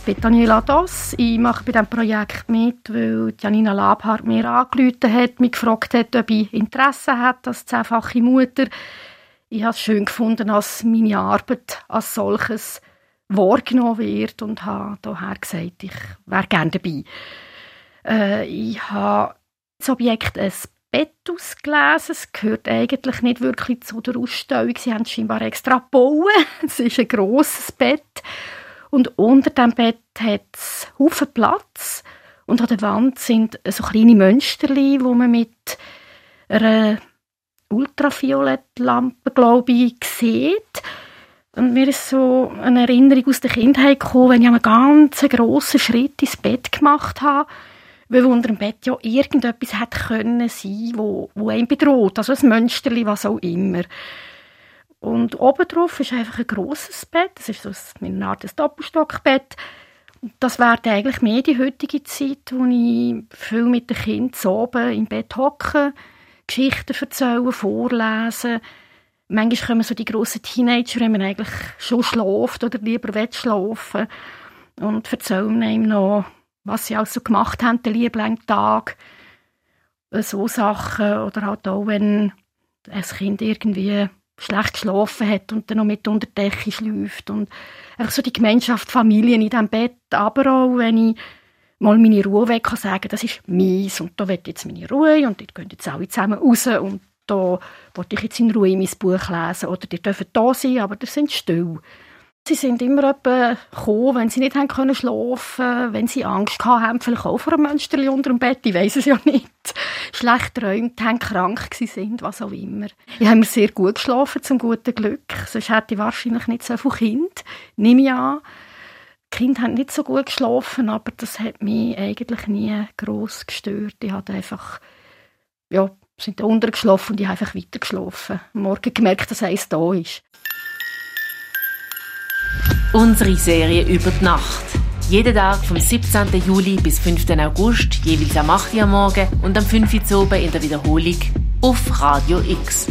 Ich bin Daniela Doss. Ich mache bei diesem Projekt mit, weil Janina Labhardt mir angerufen hat, mich gefragt hat, ob ich Interesse hat als zehnfache Mutter. Ich habe es schön gefunden, dass meine Arbeit als solches wahrgenommen wird und habe daher gesagt, ich wäre gerne dabei. Äh, ich habe das Objekt ein Bett ausgelesen. Es gehört eigentlich nicht wirklich zu der Ausstellung. Sie haben es scheinbar extra gebaut. Es ist ein grosses Bett. Und unter dem Bett hat es Haufen Platz. Und an der Wand sind so kleine Mönsterli, wo man mit einer Ultraviolettlampe, glaube ich, sieht. Und mir ist so eine Erinnerung aus der Kindheit gekommen, wenn ich einen ganz grossen Schritt ins Bett gemacht habe, weil unter dem Bett ja irgendetwas hätte können sein, wo, wo einen bedroht, also ein Mönsterli, was auch immer. Und oben drauf ist einfach ein grosses Bett. Das ist so eine Art Doppelstockbett. Das wäre eigentlich mehr die heutige Zeit, wo ich viel mit den Kindern oben im Bett hocke, Geschichten erzählen, vorlesen. Manchmal kommen so die grossen Teenager, wenn man eigentlich schon schläft oder lieber schlafen und erzählen ihm noch, was sie also gemacht haben, den lieben Tag. So Sachen. Oder halt auch, wenn ein Kind irgendwie schlecht geschlafen hat und dann noch mit unter der Decke schläft und einfach so die Gemeinschaft, Familien in diesem Bett, aber auch, wenn ich mal meine Ruhe weg kann sagen, das ist mies und da wird jetzt meine Ruhe und dort gehen jetzt alle zusammen raus und da wollte ich jetzt in Ruhe mein Buch lesen oder die dürfen da sein, aber die sind still. Sie sind immer gekommen, wenn sie nicht haben können schlafen, wenn sie Angst haben, vielleicht auch vor einem Mönsterli unter dem Bett, ich weiß es ja nicht. Schlecht träumt haben, krank sind, was auch immer. Ich habe mir sehr gut geschlafen, zum guten Glück. Sonst hätte ich wahrscheinlich nicht so viele Kinder, nehme ich an. Die Kinder haben nicht so gut geschlafen, aber das hat mich eigentlich nie gross gestört. Ich hatte einfach, ja, sind da untergeschlafen und ich habe einfach weiter geschlafen. Morgen gemerkt, dass eins da ist. Unsere Serie über die Nacht. Jeden Tag vom 17. Juli bis 5. August, jeweils am 8. Uhr morgen und am 5. Uhr oben in der Wiederholung auf Radio X.